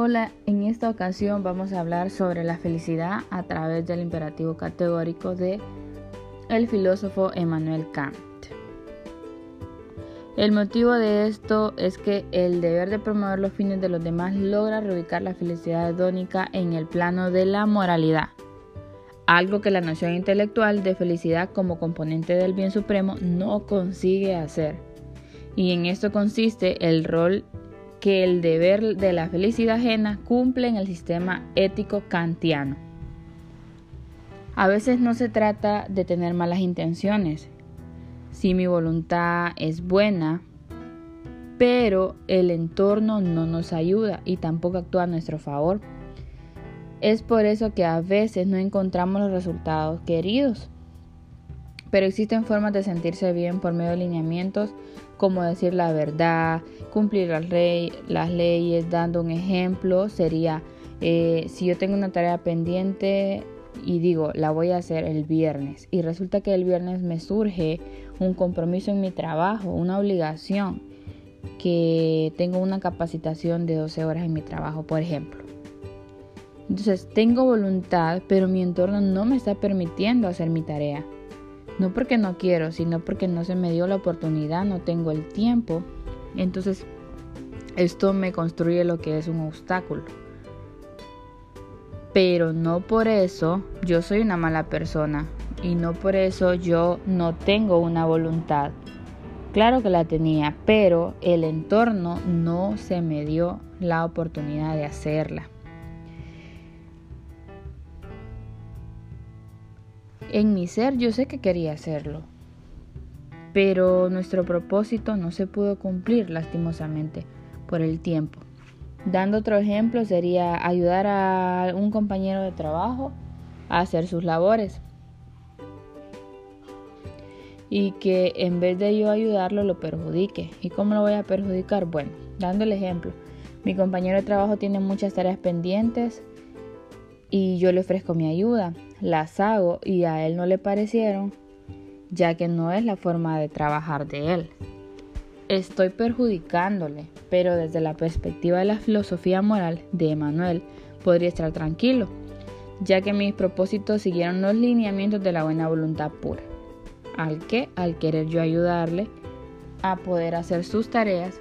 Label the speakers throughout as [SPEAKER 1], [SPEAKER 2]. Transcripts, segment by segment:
[SPEAKER 1] Hola, en esta ocasión vamos a hablar sobre la felicidad a través del imperativo categórico de el filósofo Emmanuel Kant. El motivo de esto es que el deber de promover los fines de los demás logra reubicar la felicidad hedónica en el plano de la moralidad, algo que la noción intelectual de felicidad como componente del bien supremo no consigue hacer. Y en esto consiste el rol que el deber de la felicidad ajena cumple en el sistema ético kantiano. A veces no se trata de tener malas intenciones, si mi voluntad es buena, pero el entorno no nos ayuda y tampoco actúa a nuestro favor. Es por eso que a veces no encontramos los resultados queridos. Pero existen formas de sentirse bien por medio de lineamientos como decir la verdad, cumplir las, las leyes, dando un ejemplo. Sería, eh, si yo tengo una tarea pendiente y digo, la voy a hacer el viernes y resulta que el viernes me surge un compromiso en mi trabajo, una obligación, que tengo una capacitación de 12 horas en mi trabajo, por ejemplo. Entonces tengo voluntad, pero mi entorno no me está permitiendo hacer mi tarea. No porque no quiero, sino porque no se me dio la oportunidad, no tengo el tiempo. Entonces, esto me construye lo que es un obstáculo. Pero no por eso yo soy una mala persona y no por eso yo no tengo una voluntad. Claro que la tenía, pero el entorno no se me dio la oportunidad de hacerla. En mi ser yo sé que quería hacerlo, pero nuestro propósito no se pudo cumplir lastimosamente por el tiempo. Dando otro ejemplo sería ayudar a un compañero de trabajo a hacer sus labores y que en vez de yo ayudarlo lo perjudique. ¿Y cómo lo voy a perjudicar? Bueno, dando el ejemplo, mi compañero de trabajo tiene muchas tareas pendientes y yo le ofrezco mi ayuda las hago y a él no le parecieron, ya que no es la forma de trabajar de él. Estoy perjudicándole, pero desde la perspectiva de la filosofía moral de Emanuel podría estar tranquilo, ya que mis propósitos siguieron los lineamientos de la buena voluntad pura, al que, al querer yo ayudarle a poder hacer sus tareas,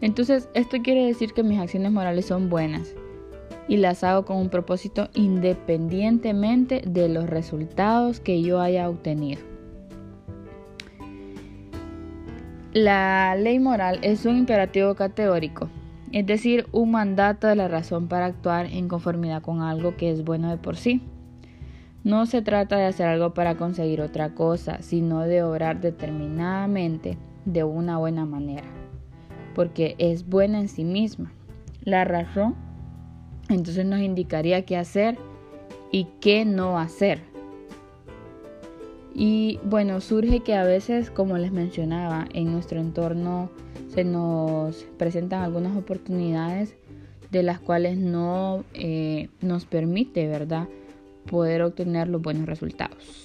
[SPEAKER 1] entonces esto quiere decir que mis acciones morales son buenas y las hago con un propósito independientemente de los resultados que yo haya obtenido. La ley moral es un imperativo categórico, es decir, un mandato de la razón para actuar en conformidad con algo que es bueno de por sí. No se trata de hacer algo para conseguir otra cosa, sino de obrar determinadamente de una buena manera, porque es buena en sí misma. La razón entonces nos indicaría qué hacer y qué no hacer. Y bueno, surge que a veces, como les mencionaba, en nuestro entorno se nos presentan algunas oportunidades de las cuales no eh, nos permite, ¿verdad?, poder obtener los buenos resultados.